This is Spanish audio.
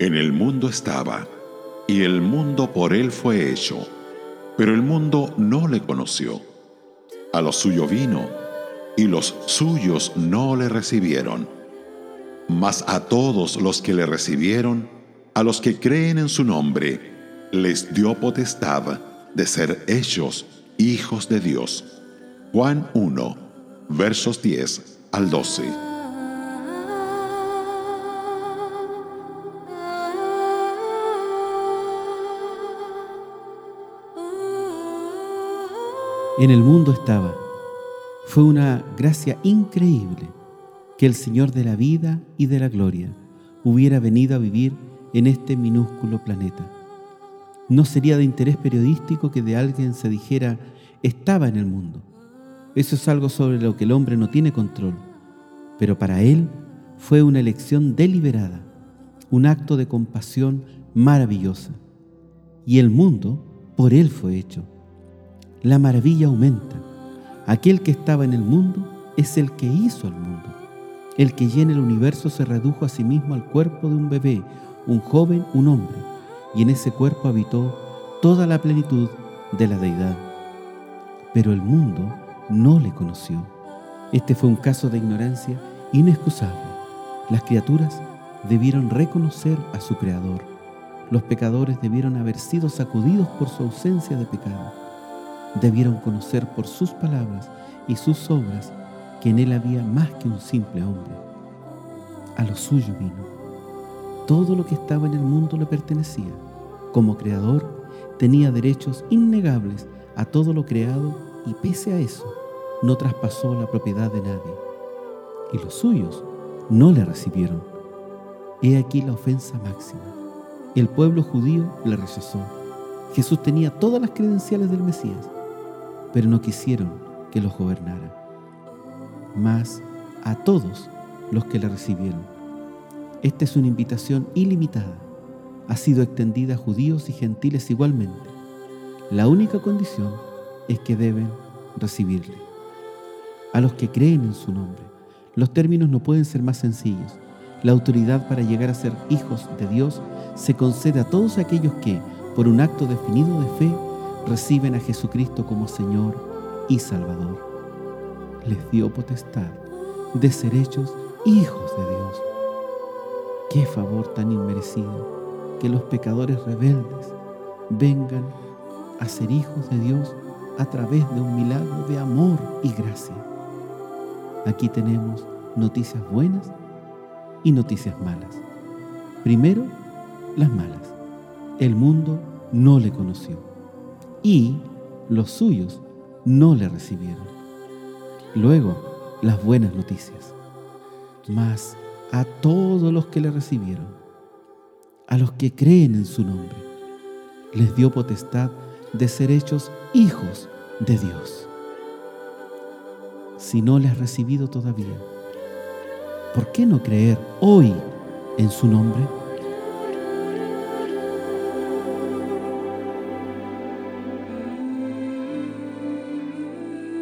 En el mundo estaba, y el mundo por él fue hecho, pero el mundo no le conoció. A lo suyo vino, y los suyos no le recibieron. Mas a todos los que le recibieron, a los que creen en su nombre, les dio potestad de ser hechos hijos de Dios. Juan 1, versos 10 al 12. En el mundo estaba. Fue una gracia increíble que el Señor de la vida y de la gloria hubiera venido a vivir en este minúsculo planeta. No sería de interés periodístico que de alguien se dijera estaba en el mundo. Eso es algo sobre lo que el hombre no tiene control. Pero para él fue una elección deliberada, un acto de compasión maravillosa. Y el mundo por él fue hecho. La maravilla aumenta. Aquel que estaba en el mundo es el que hizo al mundo. El que llena el universo se redujo a sí mismo al cuerpo de un bebé, un joven, un hombre y en ese cuerpo habitó toda la plenitud de la deidad. Pero el mundo no le conoció. Este fue un caso de ignorancia inexcusable. Las criaturas debieron reconocer a su Creador. Los pecadores debieron haber sido sacudidos por su ausencia de pecado. Debieron conocer por sus palabras y sus obras que en él había más que un simple hombre. A lo suyo vino todo lo que estaba en el mundo le pertenecía. Como creador, tenía derechos innegables a todo lo creado y pese a eso, no traspasó la propiedad de nadie. Y los suyos no le recibieron. He aquí la ofensa máxima. El pueblo judío le rechazó. Jesús tenía todas las credenciales del Mesías, pero no quisieron que los gobernara. Mas a todos los que le recibieron, esta es una invitación ilimitada. Ha sido extendida a judíos y gentiles igualmente. La única condición es que deben recibirle. A los que creen en su nombre. Los términos no pueden ser más sencillos. La autoridad para llegar a ser hijos de Dios se concede a todos aquellos que, por un acto definido de fe, reciben a Jesucristo como Señor y Salvador. Les dio potestad de ser hechos hijos de Dios. Qué favor tan inmerecido que los pecadores rebeldes vengan a ser hijos de Dios a través de un milagro de amor y gracia. Aquí tenemos noticias buenas y noticias malas. Primero, las malas. El mundo no le conoció y los suyos no le recibieron. Luego, las buenas noticias. Más a todos los que le recibieron, a los que creen en su nombre, les dio potestad de ser hechos hijos de Dios. Si no le has recibido todavía, ¿por qué no creer hoy en su nombre?